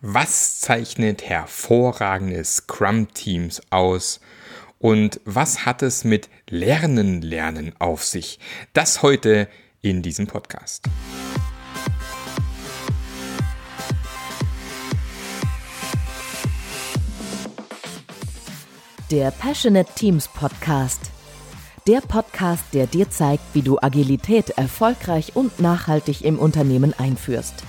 Was zeichnet hervorragende Scrum-Teams aus? Und was hat es mit Lernen, Lernen auf sich? Das heute in diesem Podcast. Der Passionate Teams Podcast. Der Podcast, der dir zeigt, wie du Agilität erfolgreich und nachhaltig im Unternehmen einführst.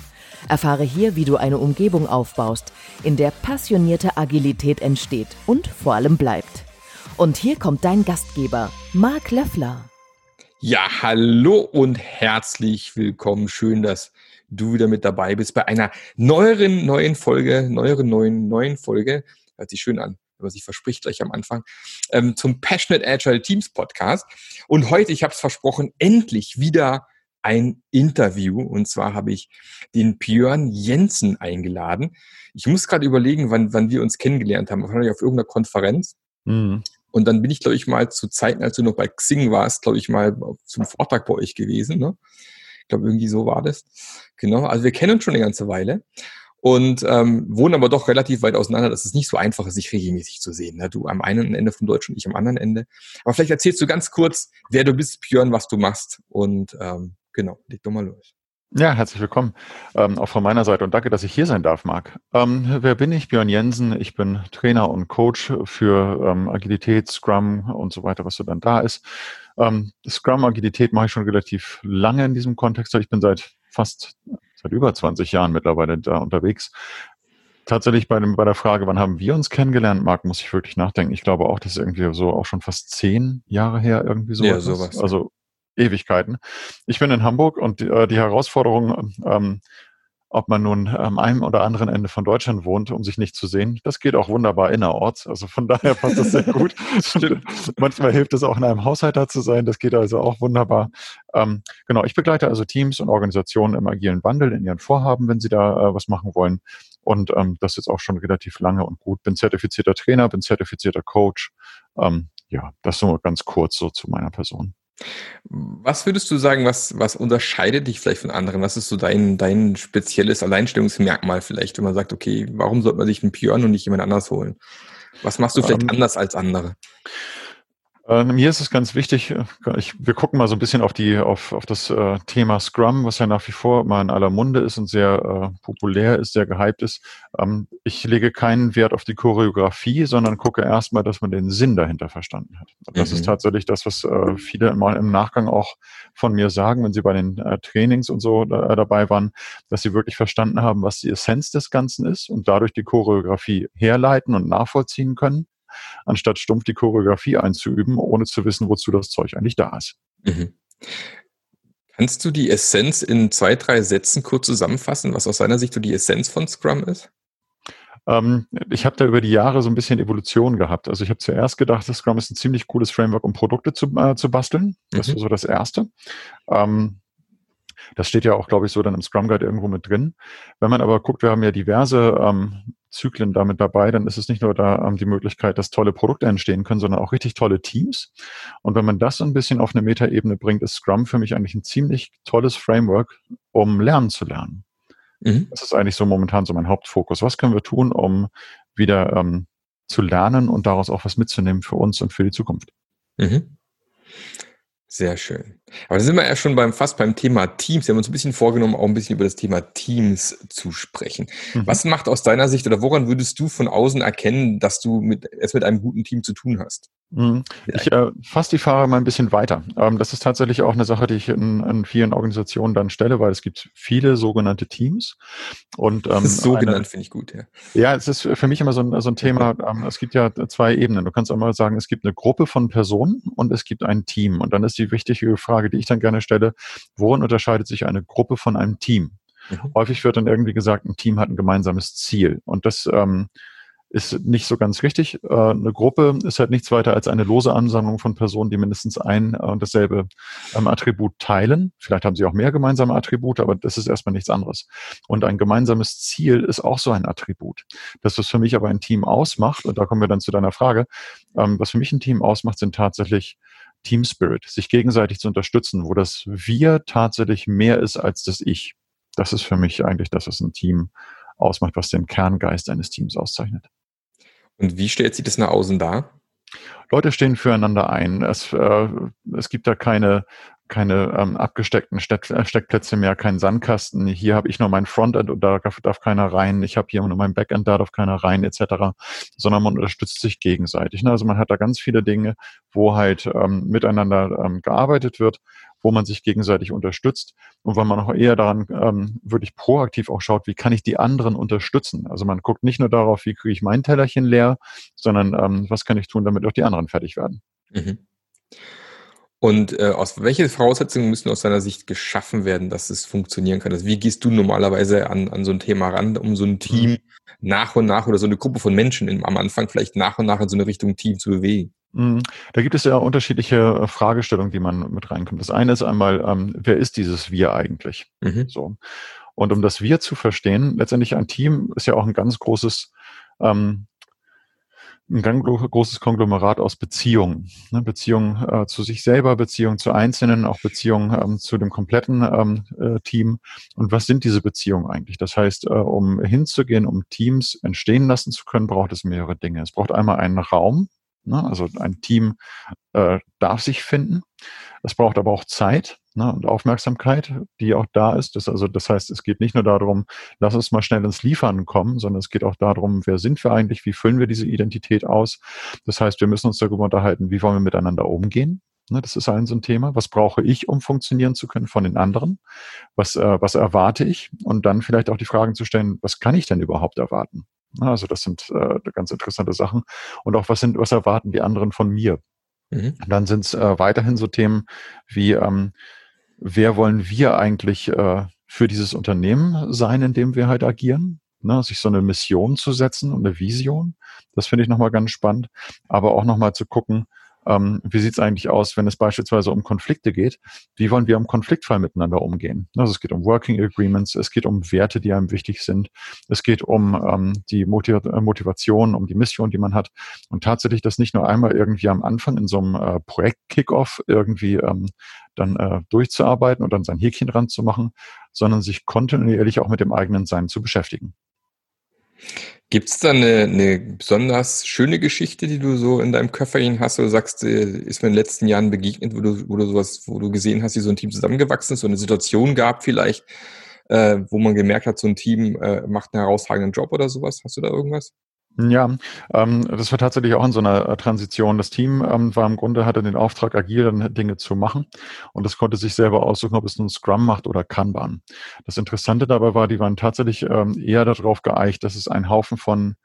Erfahre hier, wie du eine Umgebung aufbaust, in der passionierte Agilität entsteht und vor allem bleibt. Und hier kommt dein Gastgeber, Marc Löffler. Ja, hallo und herzlich willkommen. Schön, dass du wieder mit dabei bist bei einer neueren, neuen Folge, neueren, neuen, neuen Folge. Hört sich schön an, wenn man verspricht gleich am Anfang, ähm, zum Passionate Agile Teams Podcast. Und heute, ich habe es versprochen, endlich wieder ein Interview. Und zwar habe ich den Björn Jensen eingeladen. Ich muss gerade überlegen, wann, wann wir uns kennengelernt haben. Wahrscheinlich auf irgendeiner Konferenz. Mhm. Und dann bin ich, glaube ich, mal zu Zeiten, als du noch bei Xing warst, glaube ich, mal zum Vortrag bei euch gewesen. Ne? Ich glaube, irgendwie so war das. Genau. Also wir kennen uns schon eine ganze Weile und ähm, wohnen aber doch relativ weit auseinander, dass es nicht so einfach ist, sich regelmäßig zu sehen. Ne? Du am einen Ende vom Deutschen, ich am anderen Ende. Aber vielleicht erzählst du ganz kurz, wer du bist, Björn, was du machst und ähm, Genau, leg doch mal los. Ja, herzlich willkommen ähm, auch von meiner Seite und danke, dass ich hier sein darf, Marc. Ähm, wer bin ich? Björn Jensen. Ich bin Trainer und Coach für ähm, Agilität, Scrum und so weiter, was so dann da ist. Ähm, Scrum, Agilität mache ich schon relativ lange in diesem Kontext. Ich bin seit fast, seit über 20 Jahren mittlerweile da unterwegs. Tatsächlich bei, dem, bei der Frage, wann haben wir uns kennengelernt, Marc, muss ich wirklich nachdenken. Ich glaube auch, das ist irgendwie so auch schon fast zehn Jahre her, irgendwie so. Ja, sowas. Also Ewigkeiten. Ich bin in Hamburg und die, äh, die Herausforderung, ähm, ob man nun am einem oder anderen Ende von Deutschland wohnt, um sich nicht zu sehen, das geht auch wunderbar innerorts. Also von daher passt das sehr gut. Manchmal hilft es auch in einem Haushalt da zu sein. Das geht also auch wunderbar. Ähm, genau, ich begleite also Teams und Organisationen im agilen Wandel in ihren Vorhaben, wenn sie da äh, was machen wollen. Und ähm, das jetzt auch schon relativ lange und gut. Bin zertifizierter Trainer, bin zertifizierter Coach. Ähm, ja, das so ganz kurz so zu meiner Person. Was würdest du sagen, was, was unterscheidet dich vielleicht von anderen? Was ist so dein, dein spezielles Alleinstellungsmerkmal vielleicht, wenn man sagt, okay, warum sollte man sich einen Björn und nicht jemand anders holen? Was machst du vielleicht ähm, anders als andere? Äh, mir ist es ganz wichtig, äh, ich, wir gucken mal so ein bisschen auf die, auf, auf das äh, Thema Scrum, was ja nach wie vor mal in aller Munde ist und sehr äh, populär ist, sehr gehypt ist. Ähm, ich lege keinen Wert auf die Choreografie, sondern gucke erstmal, dass man den Sinn dahinter verstanden hat. Das mhm. ist tatsächlich das, was äh, viele mal im Nachgang auch von mir sagen, wenn sie bei den Trainings und so dabei waren, dass sie wirklich verstanden haben, was die Essenz des Ganzen ist und dadurch die Choreografie herleiten und nachvollziehen können anstatt stumpf die Choreografie einzuüben, ohne zu wissen, wozu das Zeug eigentlich da ist. Mhm. Kannst du die Essenz in zwei, drei Sätzen kurz zusammenfassen, was aus seiner Sicht so die Essenz von Scrum ist? Ähm, ich habe da über die Jahre so ein bisschen Evolution gehabt. Also ich habe zuerst gedacht, Scrum ist ein ziemlich cooles Framework, um Produkte zu, äh, zu basteln. Das mhm. war so das Erste. Ähm, das steht ja auch, glaube ich, so dann im Scrum Guide irgendwo mit drin. Wenn man aber guckt, wir haben ja diverse ähm, Zyklen damit dabei, dann ist es nicht nur da ähm, die Möglichkeit, dass tolle Produkte entstehen können, sondern auch richtig tolle Teams. Und wenn man das so ein bisschen auf eine Metaebene bringt, ist Scrum für mich eigentlich ein ziemlich tolles Framework, um lernen zu lernen. Mhm. Das ist eigentlich so momentan so mein Hauptfokus. Was können wir tun, um wieder ähm, zu lernen und daraus auch was mitzunehmen für uns und für die Zukunft? Mhm. Sehr schön. Aber da sind wir ja schon beim, fast beim Thema Teams. Wir haben uns ein bisschen vorgenommen, auch ein bisschen über das Thema Teams zu sprechen. Mhm. Was macht aus deiner Sicht oder woran würdest du von außen erkennen, dass du mit, es mit einem guten Team zu tun hast? Mhm. Ich äh, fasse die Frage mal ein bisschen weiter. Ähm, das ist tatsächlich auch eine Sache, die ich in, in, vielen Organisationen dann stelle, weil es gibt viele sogenannte Teams. Und, ähm, das ist sogenannt finde ich gut, ja. Ja, es ist für mich immer so ein, so ein Thema, ähm, es gibt ja zwei Ebenen. Du kannst einmal sagen, es gibt eine Gruppe von Personen und es gibt ein Team. Und dann ist die wichtige Frage, die ich dann gerne stelle, worin unterscheidet sich eine Gruppe von einem Team? Mhm. Häufig wird dann irgendwie gesagt, ein Team hat ein gemeinsames Ziel. Und das ähm, ist nicht so ganz richtig. Äh, eine Gruppe ist halt nichts weiter als eine lose Ansammlung von Personen, die mindestens ein und dasselbe ähm, Attribut teilen. Vielleicht haben sie auch mehr gemeinsame Attribute, aber das ist erstmal nichts anderes. Und ein gemeinsames Ziel ist auch so ein Attribut. Das, was für mich aber ein Team ausmacht, und da kommen wir dann zu deiner Frage, ähm, was für mich ein Team ausmacht, sind tatsächlich Team Spirit, sich gegenseitig zu unterstützen, wo das Wir tatsächlich mehr ist als das Ich. Das ist für mich eigentlich das, was ein Team ausmacht, was den Kerngeist eines Teams auszeichnet. Und wie stellt sich das nach außen dar? Leute stehen füreinander ein. Es, äh, es gibt da keine, keine ähm, abgesteckten Steck, äh, Steckplätze mehr, keinen Sandkasten. Hier habe ich nur mein Frontend und da darf, keiner rein. Ich habe hier nur mein Backend, da darf keiner rein, etc. Sondern man unterstützt sich gegenseitig. Ne? Also man hat da ganz viele Dinge, wo halt ähm, miteinander ähm, gearbeitet wird, wo man sich gegenseitig unterstützt und weil man auch eher daran ähm, wirklich proaktiv auch schaut, wie kann ich die anderen unterstützen. Also man guckt nicht nur darauf, wie kriege ich mein Tellerchen leer, sondern ähm, was kann ich tun, damit auch die anderen fertig werden. Mhm. Und äh, aus welche Voraussetzungen müssen aus deiner Sicht geschaffen werden, dass es funktionieren kann? Also wie gehst du normalerweise an, an so ein Thema ran, um so ein Team mhm. nach und nach oder so eine Gruppe von Menschen in, am Anfang vielleicht nach und nach in so eine Richtung Team zu bewegen? Mhm. Da gibt es ja unterschiedliche äh, Fragestellungen, die man mit reinkommt. Das eine ist einmal, ähm, wer ist dieses Wir eigentlich? Mhm. So. Und um das Wir zu verstehen, letztendlich ein Team ist ja auch ein ganz großes ähm, ein ganz großes Konglomerat aus Beziehungen. Ne? Beziehungen äh, zu sich selber, Beziehungen zu Einzelnen, auch Beziehungen ähm, zu dem kompletten ähm, äh, Team. Und was sind diese Beziehungen eigentlich? Das heißt, äh, um hinzugehen, um Teams entstehen lassen zu können, braucht es mehrere Dinge. Es braucht einmal einen Raum, ne? also ein Team äh, darf sich finden. Es braucht aber auch Zeit ne, und Aufmerksamkeit, die auch da ist. Das, also, das heißt, es geht nicht nur darum, lass uns mal schnell ins Liefern kommen, sondern es geht auch darum, wer sind wir eigentlich, wie füllen wir diese Identität aus. Das heißt, wir müssen uns darüber unterhalten, wie wollen wir miteinander umgehen. Ne, das ist ein so ein Thema. Was brauche ich, um funktionieren zu können von den anderen? Was, äh, was erwarte ich? Und dann vielleicht auch die Fragen zu stellen, was kann ich denn überhaupt erwarten? Also das sind äh, ganz interessante Sachen. Und auch was sind, was erwarten die anderen von mir? Mhm. Dann sind es äh, weiterhin so Themen wie, ähm, wer wollen wir eigentlich äh, für dieses Unternehmen sein, in dem wir halt agieren? Ne, sich so eine Mission zu setzen und eine Vision. Das finde ich nochmal ganz spannend. Aber auch nochmal zu gucken, ähm, wie sieht es eigentlich aus, wenn es beispielsweise um Konflikte geht? Wie wollen wir im Konfliktfall miteinander umgehen? Also es geht um Working Agreements, es geht um Werte, die einem wichtig sind, es geht um ähm, die Motiv äh, Motivation, um die Mission, die man hat. Und tatsächlich das nicht nur einmal irgendwie am Anfang in so einem äh, Projekt-Kickoff irgendwie ähm, dann äh, durchzuarbeiten und dann sein Häkchen dran zu machen, sondern sich kontinuierlich auch mit dem eigenen Sein zu beschäftigen. Gibt es da eine, eine besonders schöne Geschichte, die du so in deinem Köfferchen hast, oder sagst, äh, ist mir in den letzten Jahren begegnet, wo du, wo du sowas, wo du gesehen hast, wie so ein Team zusammengewachsen ist, so eine Situation gab vielleicht, äh, wo man gemerkt hat, so ein Team äh, macht einen herausragenden Job oder sowas? Hast du da irgendwas? Ja, ähm, das war tatsächlich auch in so einer äh, Transition. Das Team ähm, war im Grunde, hatte den Auftrag, agil dann Dinge zu machen und es konnte sich selber aussuchen, ob es nun Scrum macht oder Kanban. Das Interessante dabei war, die waren tatsächlich ähm, eher darauf geeicht, dass es ein Haufen von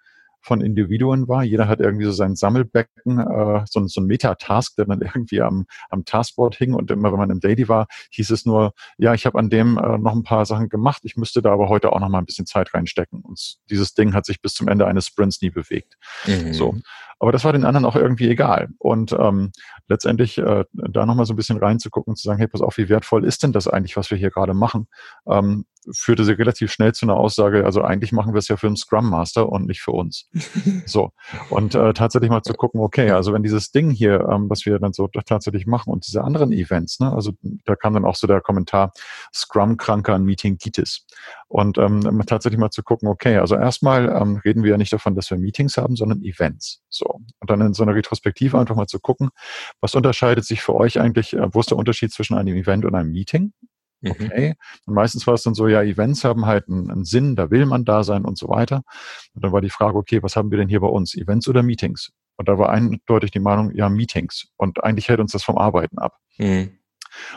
von Individuen war. Jeder hat irgendwie so sein Sammelbecken, äh, so, so ein Meta-Task, der dann irgendwie am, am Taskboard hing und immer, wenn man im Daily war, hieß es nur, ja, ich habe an dem äh, noch ein paar Sachen gemacht, ich müsste da aber heute auch noch mal ein bisschen Zeit reinstecken. Und dieses Ding hat sich bis zum Ende eines Sprints nie bewegt. Mhm. So. Aber das war den anderen auch irgendwie egal. Und ähm, letztendlich äh, da nochmal so ein bisschen reinzugucken und zu sagen, hey, pass auf, wie wertvoll ist denn das eigentlich, was wir hier gerade machen? Ähm, führte sie relativ schnell zu einer Aussage, also eigentlich machen wir es ja für einen Scrum Master und nicht für uns. so. Und äh, tatsächlich mal zu gucken, okay, also wenn dieses Ding hier, ähm, was wir dann so tatsächlich machen und diese anderen Events, ne, also da kam dann auch so der Kommentar, Scrum-Kranker an Meeting Gitis. Und ähm, tatsächlich mal zu gucken, okay, also erstmal ähm, reden wir ja nicht davon, dass wir Meetings haben, sondern Events. So. Und dann in so einer Retrospektive einfach mal zu gucken, was unterscheidet sich für euch eigentlich, äh, wo ist der Unterschied zwischen einem Event und einem Meeting? Mhm. Okay. Und meistens war es dann so, ja, Events haben halt einen, einen, Sinn, da will man da sein und so weiter. Und dann war die Frage, okay, was haben wir denn hier bei uns? Events oder Meetings? Und da war eindeutig die Meinung, ja, Meetings. Und eigentlich hält uns das vom Arbeiten ab. Mhm.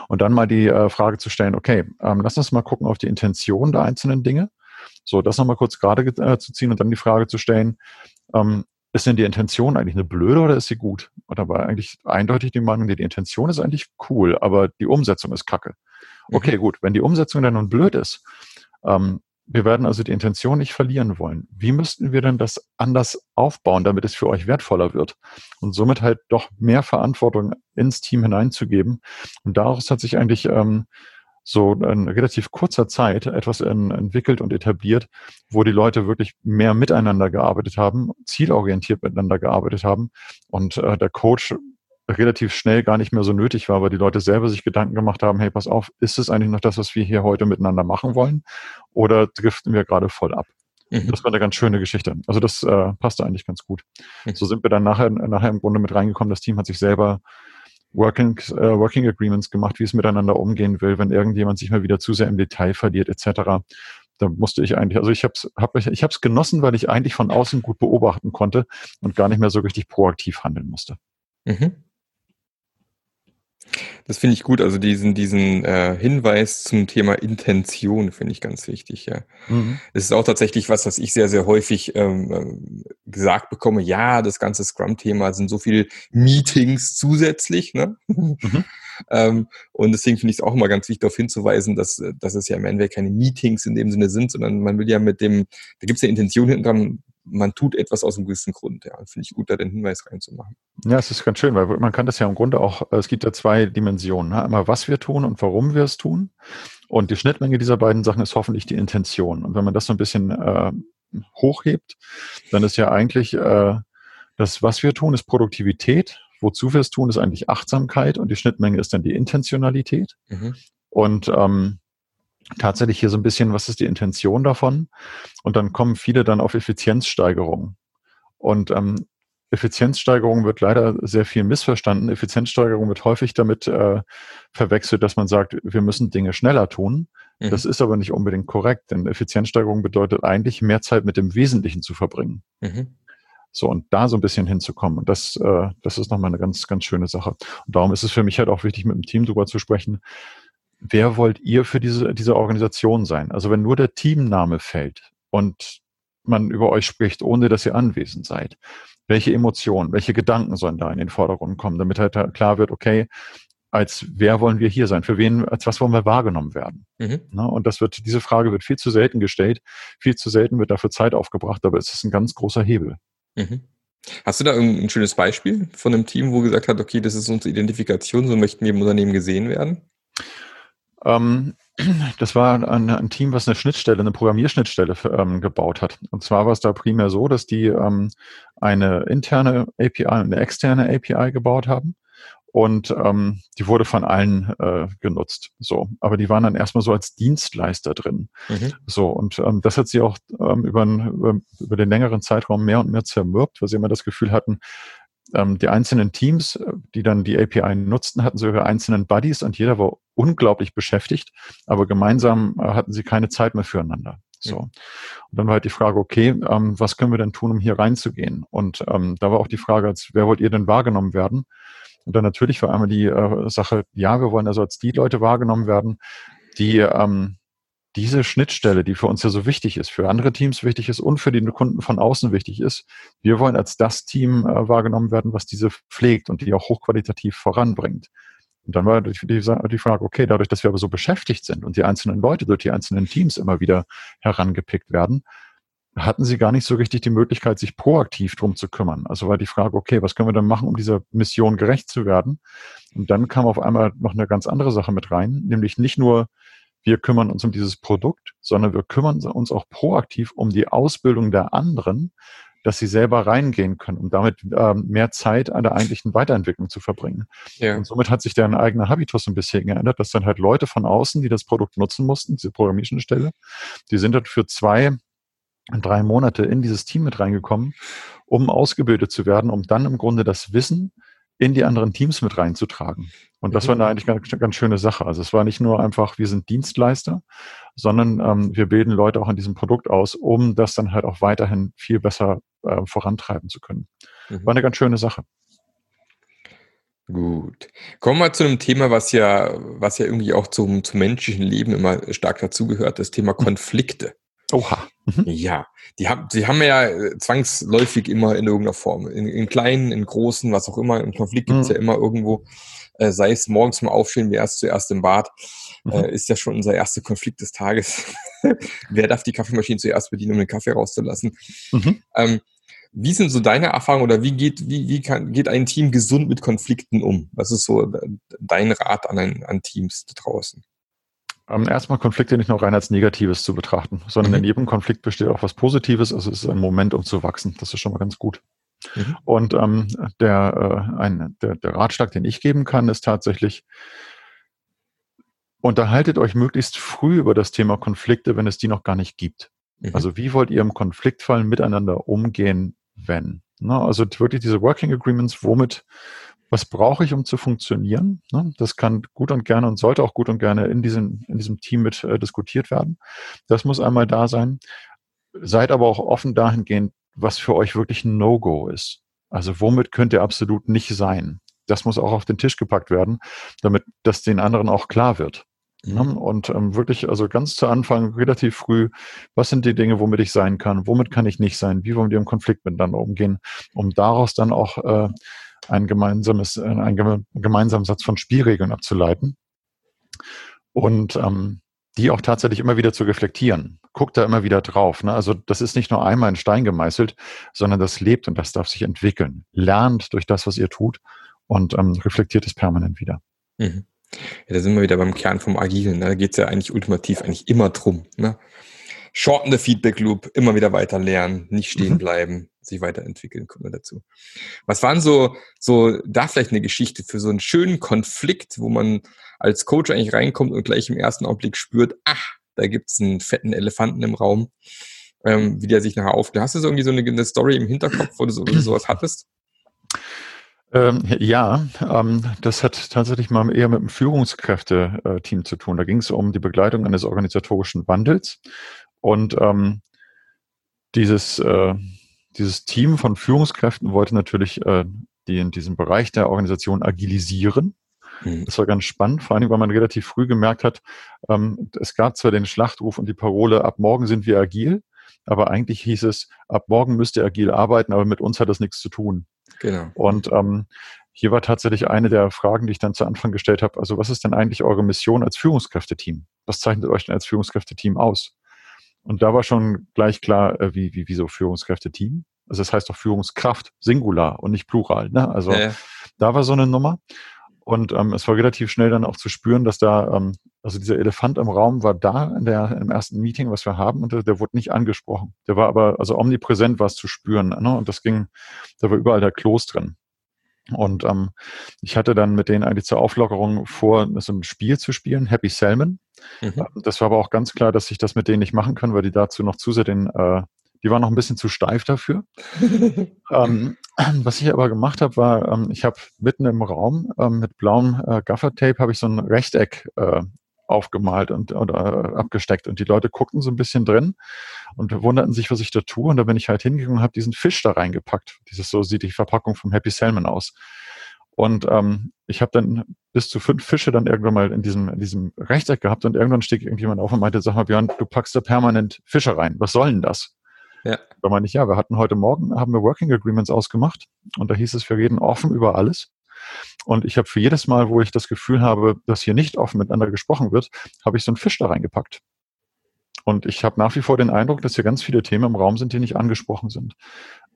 Und dann mal die äh, Frage zu stellen, okay, ähm, lass uns mal gucken auf die Intention der einzelnen Dinge. So, das nochmal kurz gerade äh, zu ziehen und dann die Frage zu stellen, ähm, ist denn die Intention eigentlich eine blöde oder ist sie gut? Und da war eigentlich eindeutig die Meinung, die Intention ist eigentlich cool, aber die Umsetzung ist kacke. Okay, mhm. gut, wenn die Umsetzung dann nun blöd ist, ähm, wir werden also die Intention nicht verlieren wollen. Wie müssten wir denn das anders aufbauen, damit es für euch wertvoller wird? Und somit halt doch mehr Verantwortung ins Team hineinzugeben. Und daraus hat sich eigentlich ähm, so in relativ kurzer Zeit etwas in, entwickelt und etabliert, wo die Leute wirklich mehr miteinander gearbeitet haben, zielorientiert miteinander gearbeitet haben und äh, der Coach relativ schnell gar nicht mehr so nötig war, weil die Leute selber sich Gedanken gemacht haben, hey, pass auf, ist es eigentlich noch das, was wir hier heute miteinander machen wollen? Oder driften wir gerade voll ab? Mhm. Das war eine ganz schöne Geschichte. Also das äh, passte eigentlich ganz gut. Mhm. So sind wir dann nachher, nachher im Grunde mit reingekommen. Das Team hat sich selber Working, äh, Working Agreements gemacht, wie es miteinander umgehen will, wenn irgendjemand sich mal wieder zu sehr im Detail verliert etc. Da musste ich eigentlich, also ich habe es hab, ich hab's genossen, weil ich eigentlich von außen gut beobachten konnte und gar nicht mehr so richtig proaktiv handeln musste. Mhm. Das finde ich gut. Also diesen, diesen äh, Hinweis zum Thema Intention finde ich ganz wichtig, ja. Mhm. Das ist auch tatsächlich was, was ich sehr, sehr häufig ähm, äh, gesagt bekomme. Ja, das ganze Scrum-Thema sind so viele Meetings zusätzlich, ne? Mhm. ähm, und deswegen finde ich es auch immer ganz wichtig, darauf hinzuweisen, dass, dass es ja im Endeffekt keine Meetings in dem Sinne sind, sondern man will ja mit dem, da gibt es ja Intention hinten dran, man tut etwas aus einem gewissen Grund. Ja, finde ich gut, da den Hinweis reinzumachen. Ja, es ist ganz schön, weil man kann das ja im Grunde auch, es gibt ja zwei Dimensionen. Ne? Einmal, was wir tun und warum wir es tun. Und die Schnittmenge dieser beiden Sachen ist hoffentlich die Intention. Und wenn man das so ein bisschen äh, hochhebt, dann ist ja eigentlich äh, das, was wir tun, ist Produktivität. Wozu wir es tun, ist eigentlich Achtsamkeit und die Schnittmenge ist dann die Intentionalität. Mhm. Und ähm, tatsächlich hier so ein bisschen, was ist die Intention davon? Und dann kommen viele dann auf Effizienzsteigerung. Und ähm, Effizienzsteigerung wird leider sehr viel missverstanden. Effizienzsteigerung wird häufig damit äh, verwechselt, dass man sagt, wir müssen Dinge schneller tun. Mhm. Das ist aber nicht unbedingt korrekt, denn Effizienzsteigerung bedeutet eigentlich, mehr Zeit mit dem Wesentlichen zu verbringen. Mhm. So, und da so ein bisschen hinzukommen. Und das, äh, das ist nochmal eine ganz, ganz schöne Sache. Und darum ist es für mich halt auch wichtig, mit dem Team drüber zu sprechen, wer wollt ihr für diese, diese Organisation sein? Also wenn nur der Teamname fällt und man über euch spricht, ohne dass ihr anwesend seid, welche Emotionen, welche Gedanken sollen da in den Vordergrund kommen, damit halt klar wird, okay, als wer wollen wir hier sein? Für wen, als was wollen wir wahrgenommen werden? Mhm. Na, und das wird, diese Frage wird viel zu selten gestellt, viel zu selten wird dafür Zeit aufgebracht, aber es ist ein ganz großer Hebel. Mhm. Hast du da ein schönes Beispiel von einem Team, wo gesagt hat, okay, das ist unsere Identifikation, so möchten wir im Unternehmen gesehen werden? Ähm, das war ein, ein, Team, was eine Schnittstelle, eine Programmierschnittstelle ähm, gebaut hat. Und zwar war es da primär so, dass die ähm, eine interne API und eine externe API gebaut haben. Und ähm, die wurde von allen äh, genutzt. So, aber die waren dann erstmal so als Dienstleister drin. Mhm. So, und ähm, das hat sie auch ähm, über, über, über den längeren Zeitraum mehr und mehr zermürbt, weil sie immer das Gefühl hatten, die einzelnen Teams, äh, die dann die API nutzten, hatten so ihre einzelnen Buddies und jeder war unglaublich beschäftigt, aber gemeinsam äh, hatten sie keine Zeit mehr füreinander. So. Und dann war halt die Frage, okay, ähm, was können wir denn tun, um hier reinzugehen? Und ähm, da war auch die Frage, als, wer wollt ihr denn wahrgenommen werden? Und dann natürlich war einmal die äh, Sache, ja, wir wollen also als die Leute wahrgenommen werden, die ähm, diese Schnittstelle, die für uns ja so wichtig ist, für andere Teams wichtig ist und für die Kunden von außen wichtig ist, wir wollen als das Team äh, wahrgenommen werden, was diese pflegt und die auch hochqualitativ voranbringt. Und dann war die, Frage, okay, dadurch, dass wir aber so beschäftigt sind und die einzelnen Leute durch die einzelnen Teams immer wieder herangepickt werden, hatten sie gar nicht so richtig die Möglichkeit, sich proaktiv drum zu kümmern. Also war die Frage, okay, was können wir denn machen, um dieser Mission gerecht zu werden? Und dann kam auf einmal noch eine ganz andere Sache mit rein, nämlich nicht nur wir kümmern uns um dieses Produkt, sondern wir kümmern uns auch proaktiv um die Ausbildung der anderen, dass sie selber reingehen können, um damit äh, mehr Zeit an der eigentlichen Weiterentwicklung zu verbringen. Ja. Und somit hat sich deren eigener Habitus ein bisschen geändert, dass dann halt Leute von außen, die das Produkt nutzen mussten, diese Programmierschnittstelle, die sind dort für zwei, drei Monate in dieses Team mit reingekommen, um ausgebildet zu werden, um dann im Grunde das Wissen in die anderen Teams mit reinzutragen. Und das war eine eigentlich ganz, ganz schöne Sache. Also es war nicht nur einfach, wir sind Dienstleister, sondern ähm, wir bilden Leute auch an diesem Produkt aus, um das dann halt auch weiterhin viel besser äh, vorantreiben zu können. Mhm. War eine ganz schöne Sache. Gut. Kommen wir zu einem Thema, was ja, was ja irgendwie auch zum, zum menschlichen Leben immer stark dazugehört, das Thema Konflikte. Oha. Mhm. Ja, die haben, sie haben ja äh, zwangsläufig immer in irgendeiner Form. In, in kleinen, in großen, was auch immer. Ein Konflikt gibt es mhm. ja immer irgendwo. Äh, sei es morgens mal aufstehen, wer ist zuerst im Bad. Mhm. Äh, ist ja schon unser erster Konflikt des Tages. wer darf die Kaffeemaschine zuerst bedienen, um den Kaffee rauszulassen? Mhm. Ähm, wie sind so deine Erfahrungen oder wie geht, wie, wie kann, geht ein Team gesund mit Konflikten um? Was ist so dein Rat an, ein, an Teams da draußen? Erstmal Konflikte nicht nur rein als Negatives zu betrachten, sondern mhm. in jedem Konflikt besteht auch was Positives. Also es ist ein Moment, um zu wachsen. Das ist schon mal ganz gut. Mhm. Und ähm, der, äh, ein, der, der Ratschlag, den ich geben kann, ist tatsächlich, unterhaltet euch möglichst früh über das Thema Konflikte, wenn es die noch gar nicht gibt. Mhm. Also wie wollt ihr im Konfliktfall miteinander umgehen, wenn? Ne? Also wirklich diese Working Agreements, womit, was brauche ich, um zu funktionieren? Ne? Das kann gut und gerne und sollte auch gut und gerne in diesem, in diesem Team mit äh, diskutiert werden. Das muss einmal da sein. Seid aber auch offen dahingehend, was für euch wirklich ein No-Go ist. Also womit könnt ihr absolut nicht sein? Das muss auch auf den Tisch gepackt werden, damit das den anderen auch klar wird. Mhm. Und ähm, wirklich, also ganz zu Anfang, relativ früh, was sind die Dinge, womit ich sein kann, womit kann ich nicht sein, wie wollen wir im Konflikt miteinander umgehen, um daraus dann auch äh, ein gemeinsames, äh, einen gemeinsamen Satz von Spielregeln abzuleiten und ähm, die auch tatsächlich immer wieder zu reflektieren. Guckt da immer wieder drauf. Ne? Also das ist nicht nur einmal in Stein gemeißelt, sondern das lebt und das darf sich entwickeln. Lernt durch das, was ihr tut und ähm, reflektiert es permanent wieder. Mhm. Ja, da sind wir wieder beim Kern vom Agilen. Ne? Da geht es ja eigentlich ultimativ eigentlich immer drum. Ne? Shorten the Feedback Loop, immer wieder weiter lernen, nicht stehen mhm. bleiben, sich weiterentwickeln, kommen wir dazu. Was waren so, so da vielleicht eine Geschichte für so einen schönen Konflikt, wo man als Coach eigentlich reinkommt und gleich im ersten Augenblick spürt, ach, da gibt's einen fetten Elefanten im Raum, ähm, wie der sich nachher aufklärt. Hast du so irgendwie so eine, eine Story im Hinterkopf, wo du, so, sowas hattest? Ähm, ja, ähm, das hat tatsächlich mal eher mit dem Führungskräfte-Team zu tun. Da ging es um die Begleitung eines organisatorischen Wandels. Und ähm, dieses, äh, dieses Team von Führungskräften wollte natürlich äh, die in diesem Bereich der Organisation agilisieren. Mhm. Das war ganz spannend, vor allem, weil man relativ früh gemerkt hat, ähm, es gab zwar den Schlachtruf und die Parole, ab morgen sind wir agil, aber eigentlich hieß es, ab morgen müsst ihr agil arbeiten, aber mit uns hat das nichts zu tun. Genau. Und ähm, hier war tatsächlich eine der Fragen, die ich dann zu Anfang gestellt habe. Also was ist denn eigentlich eure Mission als Führungskräfteteam? Was zeichnet euch denn als Führungskräfteteam aus? Und da war schon gleich klar, äh, wie, wie, wie so Führungskräfteteam. Also das heißt doch Führungskraft, Singular und nicht Plural. Ne? Also ja, da war so eine Nummer. Und ähm, es war relativ schnell dann auch zu spüren, dass da, ähm, also dieser Elefant im Raum war da in der, im ersten Meeting, was wir haben, und der, der wurde nicht angesprochen. Der war aber, also omnipräsent war es zu spüren. Ne? Und das ging, da war überall der Kloß drin. Und ähm, ich hatte dann mit denen eigentlich zur Auflockerung vor, so ein Spiel zu spielen, Happy Salmon. Mhm. Ähm, das war aber auch ganz klar, dass ich das mit denen nicht machen kann, weil die dazu noch zusätzlich den äh, die war noch ein bisschen zu steif dafür. ähm, was ich aber gemacht habe, war, ähm, ich habe mitten im Raum ähm, mit blauem äh, Gaffertape habe ich so ein Rechteck äh, aufgemalt und oder abgesteckt und die Leute guckten so ein bisschen drin und wunderten sich, was ich da tue und da bin ich halt hingegangen und habe diesen Fisch da reingepackt. Dieses so sieht die Verpackung vom Happy Salmon aus. Und ähm, ich habe dann bis zu fünf Fische dann irgendwann mal in diesem, in diesem Rechteck gehabt und irgendwann stieg irgendjemand auf und meinte, sag mal, Björn, du packst da permanent Fische rein. Was soll denn das? Ja. Da meine ich, ja, wir hatten heute Morgen, haben wir Working Agreements ausgemacht und da hieß es, wir reden offen über alles. Und ich habe für jedes Mal, wo ich das Gefühl habe, dass hier nicht offen miteinander gesprochen wird, habe ich so einen Fisch da reingepackt. Und ich habe nach wie vor den Eindruck, dass hier ganz viele Themen im Raum sind, die nicht angesprochen sind.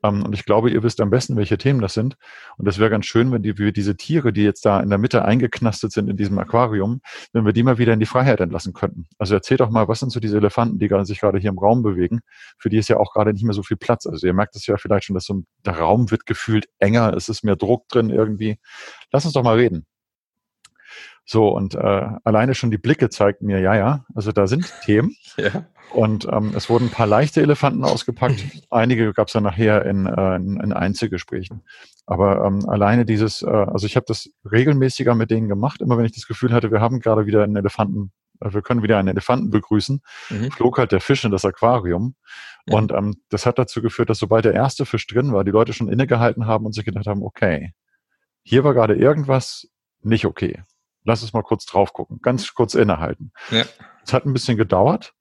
Ähm, und ich glaube, ihr wisst am besten, welche Themen das sind. Und es wäre ganz schön, wenn die, wir diese Tiere, die jetzt da in der Mitte eingeknastet sind in diesem Aquarium, wenn wir die mal wieder in die Freiheit entlassen könnten. Also erzählt doch mal, was sind so diese Elefanten, die sich gerade hier im Raum bewegen? Für die ist ja auch gerade nicht mehr so viel Platz. Also ihr merkt es ja vielleicht schon, dass so der Raum wird gefühlt enger, es ist mehr Druck drin irgendwie. Lass uns doch mal reden. So, und äh, alleine schon die Blicke zeigten mir, ja, ja, also da sind Themen. Ja. Und ähm, es wurden ein paar leichte Elefanten ausgepackt. Einige gab es dann nachher in, äh, in, in Einzelgesprächen. Aber ähm, alleine dieses, äh, also ich habe das regelmäßiger mit denen gemacht, immer wenn ich das Gefühl hatte, wir haben gerade wieder einen Elefanten, äh, wir können wieder einen Elefanten begrüßen, mhm. flog halt der Fisch in das Aquarium. Mhm. Und ähm, das hat dazu geführt, dass sobald der erste Fisch drin war, die Leute schon innegehalten haben und sich gedacht haben, okay, hier war gerade irgendwas nicht okay lass uns mal kurz drauf gucken, ganz kurz innehalten. Ja. Es hat ein bisschen gedauert,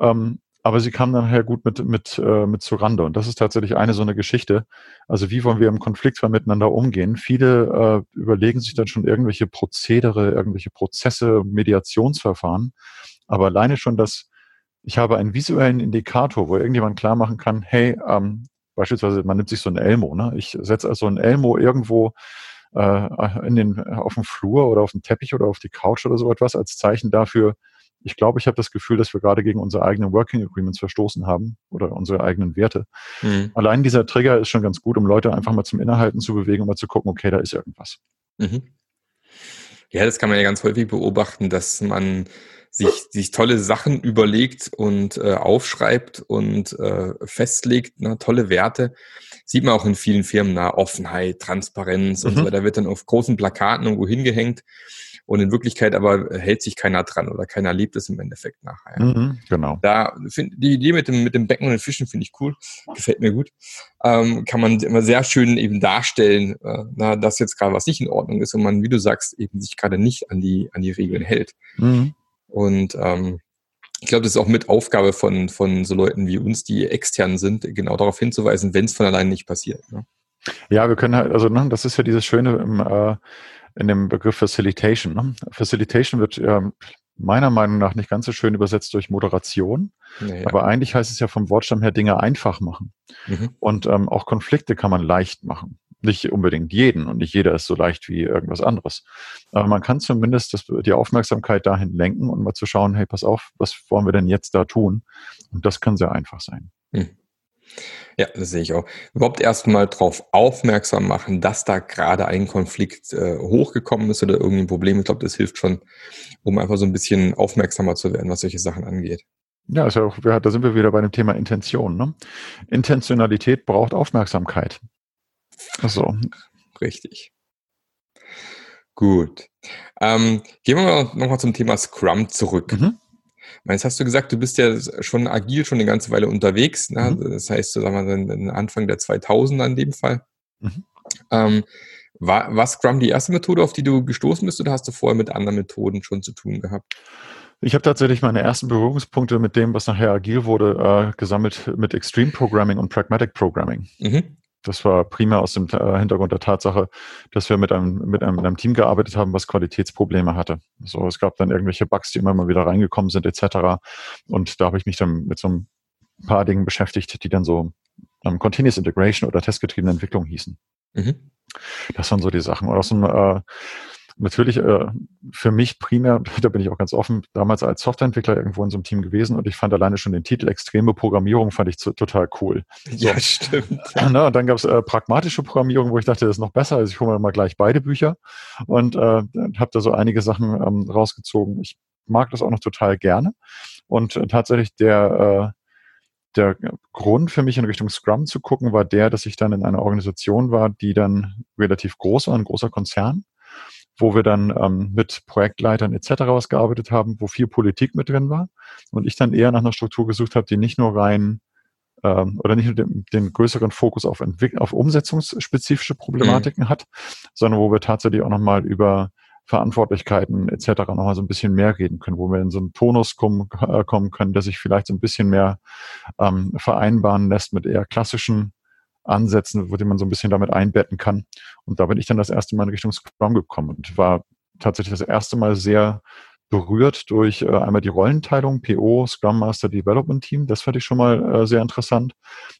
ähm, aber sie kam dann nachher gut mit, mit, äh, mit zurande. Und das ist tatsächlich eine so eine Geschichte. Also wie wollen wir im Konfliktfall miteinander umgehen? Viele äh, überlegen sich dann schon irgendwelche Prozedere, irgendwelche Prozesse, Mediationsverfahren. Aber alleine schon das, ich habe einen visuellen Indikator, wo irgendjemand klar machen kann, hey, ähm, beispielsweise, man nimmt sich so ein Elmo, ne? Ich setze also ein Elmo irgendwo äh, in den, auf dem Flur oder auf dem Teppich oder auf die Couch oder so etwas als Zeichen dafür, ich glaube, ich habe das Gefühl, dass wir gerade gegen unsere eigenen Working Agreements verstoßen haben oder unsere eigenen Werte. Mhm. Allein dieser Trigger ist schon ganz gut, um Leute einfach mal zum Innehalten zu bewegen, um mal zu gucken, okay, da ist irgendwas. Mhm. Ja, das kann man ja ganz häufig beobachten, dass man sich, sich tolle Sachen überlegt und äh, aufschreibt und äh, festlegt, ne, tolle Werte. Sieht man auch in vielen Firmen, na, Offenheit, Transparenz und so Mhm. weiter, wird dann auf großen Plakaten irgendwo hingehängt. Und in Wirklichkeit aber hält sich keiner dran oder keiner lebt es im Endeffekt nachher. Ja. Mhm, genau. Da find, die Idee mit dem, mit dem Becken und den Fischen finde ich cool, gefällt mir gut. Ähm, kann man immer sehr schön eben darstellen, äh, na, dass jetzt gerade was nicht in Ordnung ist und man, wie du sagst, eben sich gerade nicht an die, an die Regeln hält. Mhm. Und ähm, ich glaube, das ist auch mit Aufgabe von, von so Leuten wie uns, die extern sind, genau darauf hinzuweisen, wenn es von allein nicht passiert. Ne? Ja, wir können halt, also ne, das ist ja dieses Schöne im, äh, in dem Begriff Facilitation. Ne? Facilitation wird ähm, meiner Meinung nach nicht ganz so schön übersetzt durch Moderation, Naja. aber eigentlich heißt es ja vom Wortstamm her Dinge einfach machen. mhm. Und ähm, auch Konflikte kann man leicht machen. Nicht unbedingt jeden und nicht jeder ist so leicht wie irgendwas anderes. Aber man kann zumindest das, die Aufmerksamkeit dahin lenken und mal zu schauen, hey, pass auf, was wollen wir denn jetzt da tun? Und das kann sehr einfach sein. Ja, das sehe ich auch. Überhaupt erstmal darauf aufmerksam machen, dass da gerade ein Konflikt äh, hochgekommen ist oder irgendwie ein Problem. Ich glaube, das hilft schon, um einfach so ein bisschen aufmerksamer zu werden, was solche Sachen angeht. Ja, wir- da sind wir wieder bei dem Thema Intention. Ne? Intentionalität braucht Aufmerksamkeit. So, Richtig. Gut. Ähm, gehen wir mal nochmal zum Thema Scrum zurück. Mhm. Jetzt hast du gesagt, du bist ja schon agil, schon eine ganze Weile unterwegs. Ne? Mhm. Das heißt, sagen wir mal, den Anfang der 2000er in dem Fall. Mhm. Ähm, war, war Scrum die erste Methode, auf die du gestoßen bist, oder hast du vorher mit anderen Methoden schon zu tun gehabt? Ich habe tatsächlich meine ersten Berührungspunkte mit dem, was nachher agil wurde, äh, gesammelt mit Extreme Programming und Pragmatic Programming. Mhm. Das war primär aus dem äh, Hintergrund der Tatsache, dass wir mit einem, mit einem, mit einem Team gearbeitet haben, was Qualitätsprobleme hatte. So, es gab dann irgendwelche Bugs, die immer mal wieder reingekommen sind, etc. Und da habe ich mich dann mit so ein paar Dingen beschäftigt, die dann so ähm, Continuous Integration oder testgetriebene Entwicklung hießen. Mhm. Das waren so die Sachen. Und aus dem, äh, natürlich äh, für mich primär, da bin ich auch ganz offen, damals als Softwareentwickler irgendwo in so einem Team gewesen und ich fand alleine schon den Titel extreme Programmierung fand ich zu, total cool. Ja, stimmt. Na, und dann gab es äh, pragmatische Programmierung, wo ich dachte, das ist noch besser. Also ich hole mir mal gleich beide Bücher und äh, habe da so einige Sachen ähm, rausgezogen. Ich mag das auch noch total gerne. Und äh, tatsächlich der, äh, der Grund für mich in Richtung Scrum zu gucken, war der, dass ich dann in einer Organisation war, die dann relativ groß war, ein großer Konzern, wo wir dann ähm, mit Projektleitern etc. was gearbeitet haben, wo viel Politik mit drin war. Und ich dann eher nach einer Struktur gesucht habe, die nicht nur rein ähm, oder nicht nur den, den größeren Fokus auf, Entwick auf umsetzungsspezifische Problematiken hat, sondern wo wir tatsächlich auch nochmal über Verantwortlichkeiten etc. nochmal so ein bisschen mehr reden können, wo wir in so einen Tonus kommen, äh, kommen können, der sich vielleicht so ein bisschen mehr ähm, vereinbaren lässt mit eher klassischen Ansätzen, wo man so ein bisschen damit einbetten kann. Und da bin ich dann das erste Mal in Richtung Scrum gekommen und war tatsächlich das erste Mal sehr berührt durch äh, einmal die Rollenteilung, PO, Scrum Master Development Team, das fand ich schon mal äh, sehr interessant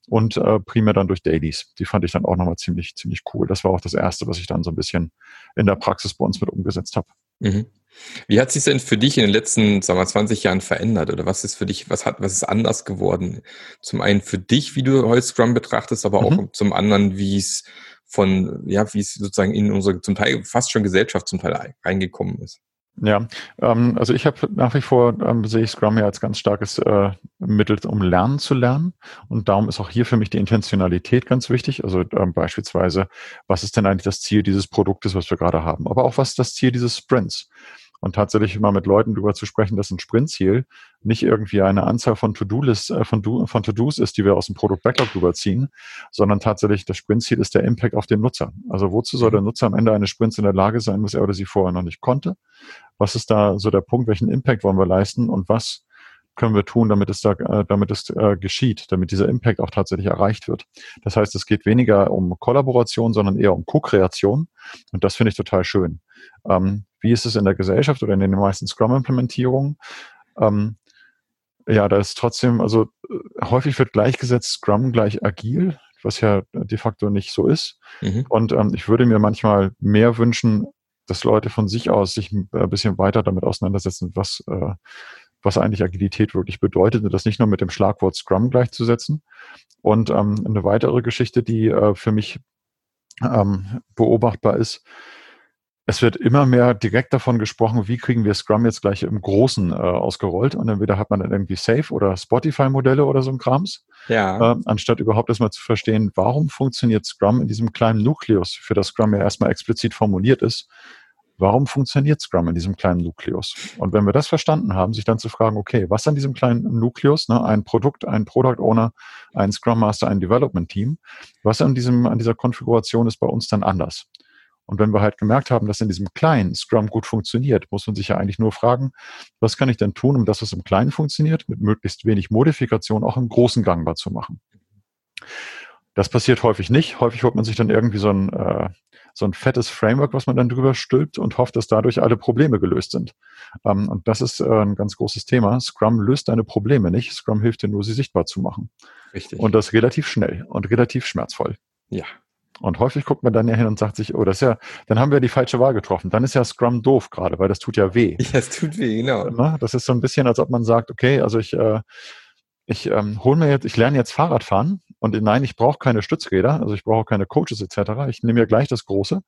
und äh, primär dann durch Dailies. Die fand ich dann auch nochmal ziemlich, ziemlich cool. Das war auch das erste, was ich dann so ein bisschen in der Praxis bei uns mit umgesetzt habe. Mhm. Wie hat sich denn für dich in den letzten, sagen wir, 20 Jahren verändert? Oder was ist für dich, was hat, was ist anders geworden? Zum einen für dich, wie du heute Scrum betrachtest, aber auch Mhm. zum anderen, wie es von, ja, wie es sozusagen in unsere zum Teil fast schon Gesellschaft zum Teil reingekommen ist. Ja, ähm, also ich habe nach wie vor, ähm, sehe ich Scrum ja als ganz starkes äh, Mittel, um lernen zu lernen. Und darum ist auch hier für mich die Intentionalität ganz wichtig. Also ähm, beispielsweise, was ist denn eigentlich das Ziel dieses Produktes, was wir gerade haben? Aber auch was ist das Ziel dieses Sprints? Und tatsächlich mal mit Leuten darüber zu sprechen, dass ein Sprintziel nicht irgendwie eine Anzahl von To-Do-Lists, äh, von, Do, von To-Dos ist, die wir aus dem Produkt-Backlog rüberziehen, sondern tatsächlich das Sprintziel ist der Impact auf den Nutzer. Also wozu soll Mhm. der Nutzer am Ende eines Sprints in der Lage sein, was er oder sie vorher noch nicht konnte? Was ist da so der Punkt? Welchen Impact wollen wir leisten und was können wir tun, damit es da, äh, damit es äh, geschieht, damit dieser Impact auch tatsächlich erreicht wird. Das heißt, es geht weniger um Kollaboration, sondern eher um Co-Kreation. Und das finde ich total schön. Ähm, wie ist es in der Gesellschaft oder in den meisten Scrum-Implementierungen? Ähm, ja, da ist trotzdem, also äh, häufig wird gleichgesetzt Scrum gleich agil, was ja de facto nicht so ist. Mhm. Und ähm, ich würde mir manchmal mehr wünschen, dass Leute von sich aus sich ein äh, bisschen weiter damit auseinandersetzen, was, äh, was eigentlich Agilität wirklich bedeutet und das nicht nur mit dem Schlagwort Scrum gleichzusetzen. Und ähm, eine weitere Geschichte, die äh, für mich ähm, beobachtbar ist, es wird immer mehr direkt davon gesprochen, wie kriegen wir Scrum jetzt gleich im Großen äh, ausgerollt. Und entweder hat man dann irgendwie Safe oder Spotify-Modelle oder so ein Krams. Ja. Äh, anstatt überhaupt erstmal zu verstehen, warum funktioniert Scrum in diesem kleinen Nukleus, für das Scrum ja erstmal explizit formuliert ist. Warum funktioniert Scrum in diesem kleinen Nukleus? Und wenn wir das verstanden haben, sich dann zu fragen, okay, was an diesem kleinen Nukleus, ne, ein Produkt, ein Product Owner, ein Scrum Master, ein Development Team, was an diesem, an dieser Konfiguration ist bei uns dann anders? Und wenn wir halt gemerkt haben, dass in diesem kleinen Scrum gut funktioniert, muss man sich ja eigentlich nur fragen, was kann ich denn tun, um das, was im Kleinen funktioniert, mit möglichst wenig Modifikation auch im Großen gangbar zu machen. Das passiert häufig nicht. Häufig holt man sich dann irgendwie so ein, äh, so ein fettes Framework, was man dann drüber stülpt und hofft, dass dadurch alle Probleme gelöst sind. Ähm, und das ist äh, ein ganz großes Thema. Scrum löst deine Probleme nicht. Scrum hilft dir nur, sie sichtbar zu machen. Richtig. Und das relativ schnell und relativ schmerzvoll. Ja, und häufig guckt man dann ja hin und sagt sich, oh, das ist ja, dann haben wir die falsche Wahl getroffen. Dann ist ja Scrum doof gerade, weil das tut ja weh. Ja, es tut weh, genau. Ne? Das ist so ein bisschen, als ob man sagt, okay, also ich, äh, ich ähm, hole mir jetzt, ich lerne jetzt Fahrradfahren und nein, ich brauche keine Stützräder, also ich brauche keine Coaches etc. Ich nehme mir gleich das Große,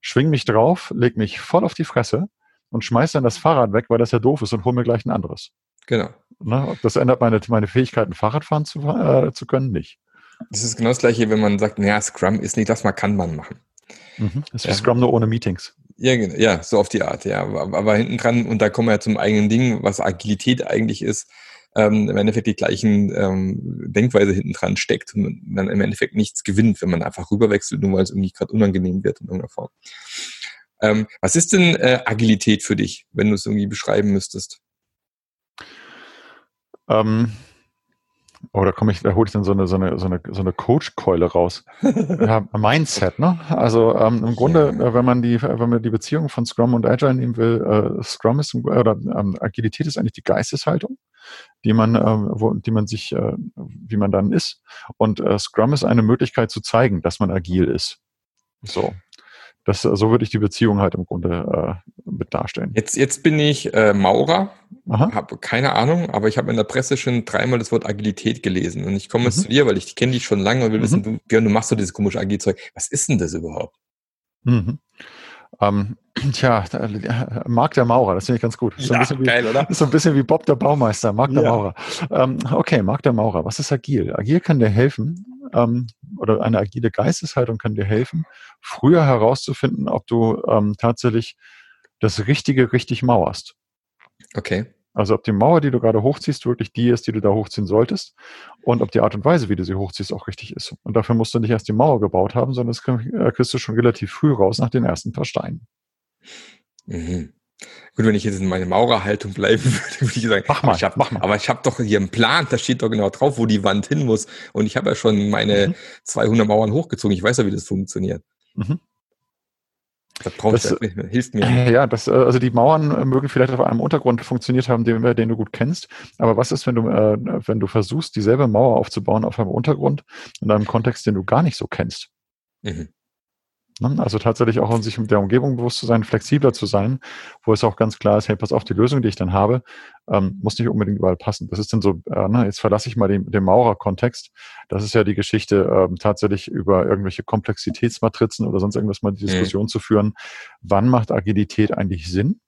schwing mich drauf, leg mich voll auf die Fresse und schmeiß dann das Fahrrad weg, weil das ja doof ist und hol mir gleich ein anderes. Genau. Ne? Das ändert meine, meine Fähigkeiten, Fahrradfahren zu, äh, zu können, nicht. Das ist genau das gleiche, wenn man sagt, naja, Scrum ist nicht das, man kann man machen. Mhm. Das ist ja. Scrum nur ohne Meetings. Ja, ja, so auf die Art, ja. Aber, aber hinten dran, und da kommen wir ja zum eigenen Ding, was Agilität eigentlich ist, ähm, im Endeffekt die gleichen ähm, Denkweise hinten dran steckt und man im Endeffekt nichts gewinnt, wenn man einfach rüberwechselt, nur weil es irgendwie gerade unangenehm wird in irgendeiner Form. Ähm, was ist denn äh, Agilität für dich, wenn du es irgendwie beschreiben müsstest? Ähm, Oh, da komme ich, da hole ich dann so eine, so eine, so eine, so eine Coach-Keule raus. ja, Mindset, ne? Also ähm, im Grunde, ja. Äh, wenn man die, wenn man die Beziehung von Scrum und Agile nehmen will, äh, Scrum ist oder ähm, Agilität ist eigentlich die Geisteshaltung, die man, äh, wo, die man sich, äh, wie man dann ist. Und äh, Scrum ist eine Möglichkeit zu zeigen, dass man agil ist. So. Das, so würde ich die Beziehung halt im Grunde äh, mit darstellen. Jetzt, jetzt bin ich äh, Maurer, habe keine Ahnung, aber ich habe in der Presse schon dreimal das Wort Agilität gelesen. Und ich komme jetzt mhm. zu dir, weil ich kenne dich schon lange und will mhm. wissen, du, Björn, du machst so dieses komische Agilzeug. Was ist denn das überhaupt? Mhm. Ähm, tja, Marc der Maurer, das finde ich ganz gut. So ja, wie, geil, oder? Ist so ein bisschen wie Bob der Baumeister, Marc der ja. Maurer. Ähm, okay, Marc der Maurer, was ist agil? Agil kann dir helfen, ähm, oder eine agile Geisteshaltung kann dir helfen, früher herauszufinden, ob du ähm, tatsächlich das Richtige richtig mauerst. Okay. Also ob die Mauer, die du gerade hochziehst, wirklich die ist, die du da hochziehen solltest und ob die Art und Weise, wie du sie hochziehst, auch richtig ist. Und dafür musst du nicht erst die Mauer gebaut haben, sondern das äh, kriegst du schon relativ früh raus nach den ersten paar Steinen. Mhm. Gut, wenn ich jetzt in meine Maurerhaltung bleiben würde, würde ich sagen, mach mal, aber ich habe mach mal. Aber ich habe doch hier einen Plan, da steht doch genau drauf, wo die Wand hin muss. Und ich habe ja schon meine mhm. 200 Mauern hochgezogen. Ich weiß ja, wie das funktioniert. Mhm. Das, das, das hilft mir. Äh, ja, das, äh, also die Mauern äh, mögen vielleicht auf einem Untergrund funktioniert haben, den, den du gut kennst. Aber was ist, wenn du, äh, wenn du versuchst, dieselbe Mauer aufzubauen auf einem Untergrund in einem Kontext, den du gar nicht so kennst? Mhm. Ne? Also tatsächlich auch, um sich mit der Umgebung bewusst zu sein, flexibler zu sein, wo es auch ganz klar ist, hey, pass auf, die Lösung, die ich dann habe, ähm, muss nicht unbedingt überall passen. Das ist dann so, äh, ne, jetzt verlasse ich mal den, den Maurer-Kontext. Das ist ja die Geschichte, ähm, tatsächlich über irgendwelche Komplexitätsmatrizen oder sonst irgendwas mal die mhm. Diskussion mhm. zu führen. Wann macht Agilität eigentlich Sinn?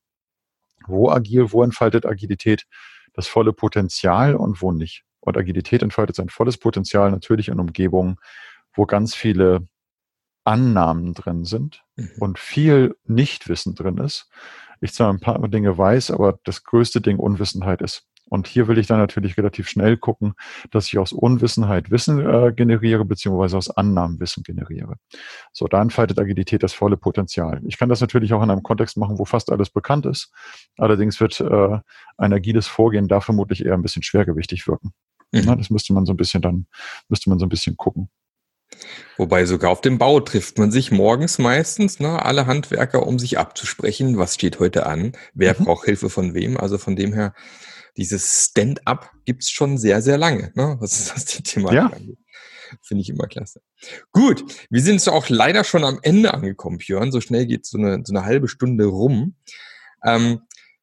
Wo agil, wo entfaltet Agilität das volle Potenzial und wo nicht? Und Agilität entfaltet sein volles Potenzial natürlich in Umgebungen, wo ganz viele Annahmen drin sind mhm. und viel Nichtwissen drin ist. Ich zwar ein paar Dinge weiß, aber das größte Ding Unwissenheit ist. Und hier will ich dann natürlich relativ schnell gucken, dass ich aus Unwissenheit Wissen äh, generiere, beziehungsweise aus Annahmen Wissen generiere. So, da entfaltet Agilität das volle Potenzial. Ich kann das natürlich auch in einem Kontext machen, wo fast alles bekannt ist. Allerdings wird äh, ein agiles Vorgehen da vermutlich eher ein bisschen schwergewichtig wirken. Mhm. Na, das müsste man so ein bisschen dann, müsste man so ein bisschen gucken. Wobei sogar auf dem Bau trifft man sich morgens meistens, ne, alle Handwerker, um sich abzusprechen, was steht heute an, wer mhm. braucht Hilfe von wem. Also von dem her, dieses Stand-up gibt's schon sehr, sehr lange, ne, was, die Thematik ja. angeht. Finde ich immer klasse. Gut, wir sind so auch leider schon am Ende angekommen, Björn. So schnell geht so eine, so eine halbe Stunde rum. Ähm,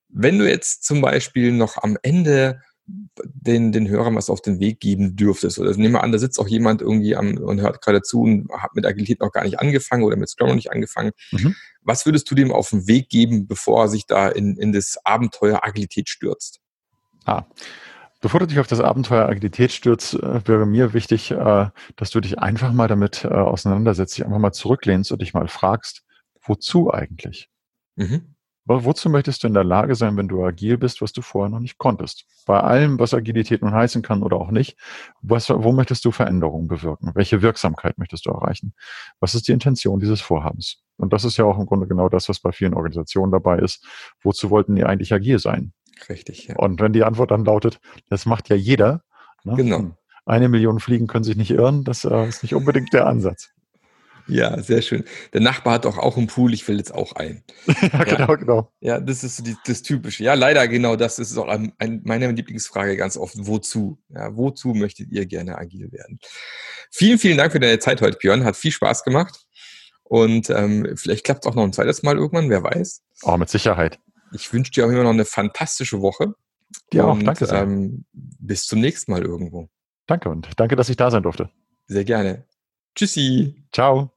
wenn du jetzt zum Beispiel noch am Ende den, den Hörern was auf den Weg geben dürftest. Oder also nehmen wir an, da sitzt auch jemand irgendwie am, und hört gerade zu und hat mit Agilität noch gar nicht angefangen oder mit Scrum noch nicht angefangen. Mhm. Was würdest du dem auf den Weg geben, bevor er sich da in, in das Abenteuer Agilität stürzt? Ah. Bevor du dich auf das Abenteuer Agilität stürzt, äh, wäre mir wichtig, äh, dass du dich einfach mal damit äh, auseinandersetzt, dich einfach mal zurücklehnst und dich mal fragst, wozu eigentlich? Mhm. Wozu möchtest du in der Lage sein, wenn du agil bist, was du vorher noch nicht konntest? Bei allem, was Agilität nun heißen kann oder auch nicht, was, wo möchtest du Veränderungen bewirken? Welche Wirksamkeit möchtest du erreichen? Was ist die Intention dieses Vorhabens? Und das ist ja auch im Grunde genau das, was bei vielen Organisationen dabei ist. Wozu wollten die eigentlich agil sein? Richtig, ja. Und wenn die Antwort dann lautet, das macht ja jeder. Ne? Genau. Eine Million Fliegen können sich nicht irren, das äh, ist nicht unbedingt der Ansatz. Ja, sehr schön. Der Nachbar hat doch auch einen Pool, ich will jetzt auch ein. ja, genau, genau. Ja, das ist so die, das Typische. Ja, leider genau das ist auch ein, ein, meine Lieblingsfrage ganz oft. Wozu? Ja, wozu möchtet ihr gerne agil werden? Vielen, vielen Dank für deine Zeit heute, Björn. Hat viel Spaß gemacht. Und ähm, vielleicht klappt es auch noch ein zweites Mal irgendwann, wer weiß. Oh, mit Sicherheit. Ich wünsche dir auch immer noch eine fantastische Woche. Dir auch, danke sehr. Ähm, bis zum nächsten Mal irgendwo. Danke und danke, dass ich da sein durfte. Sehr gerne. Tschüssi. Ciao.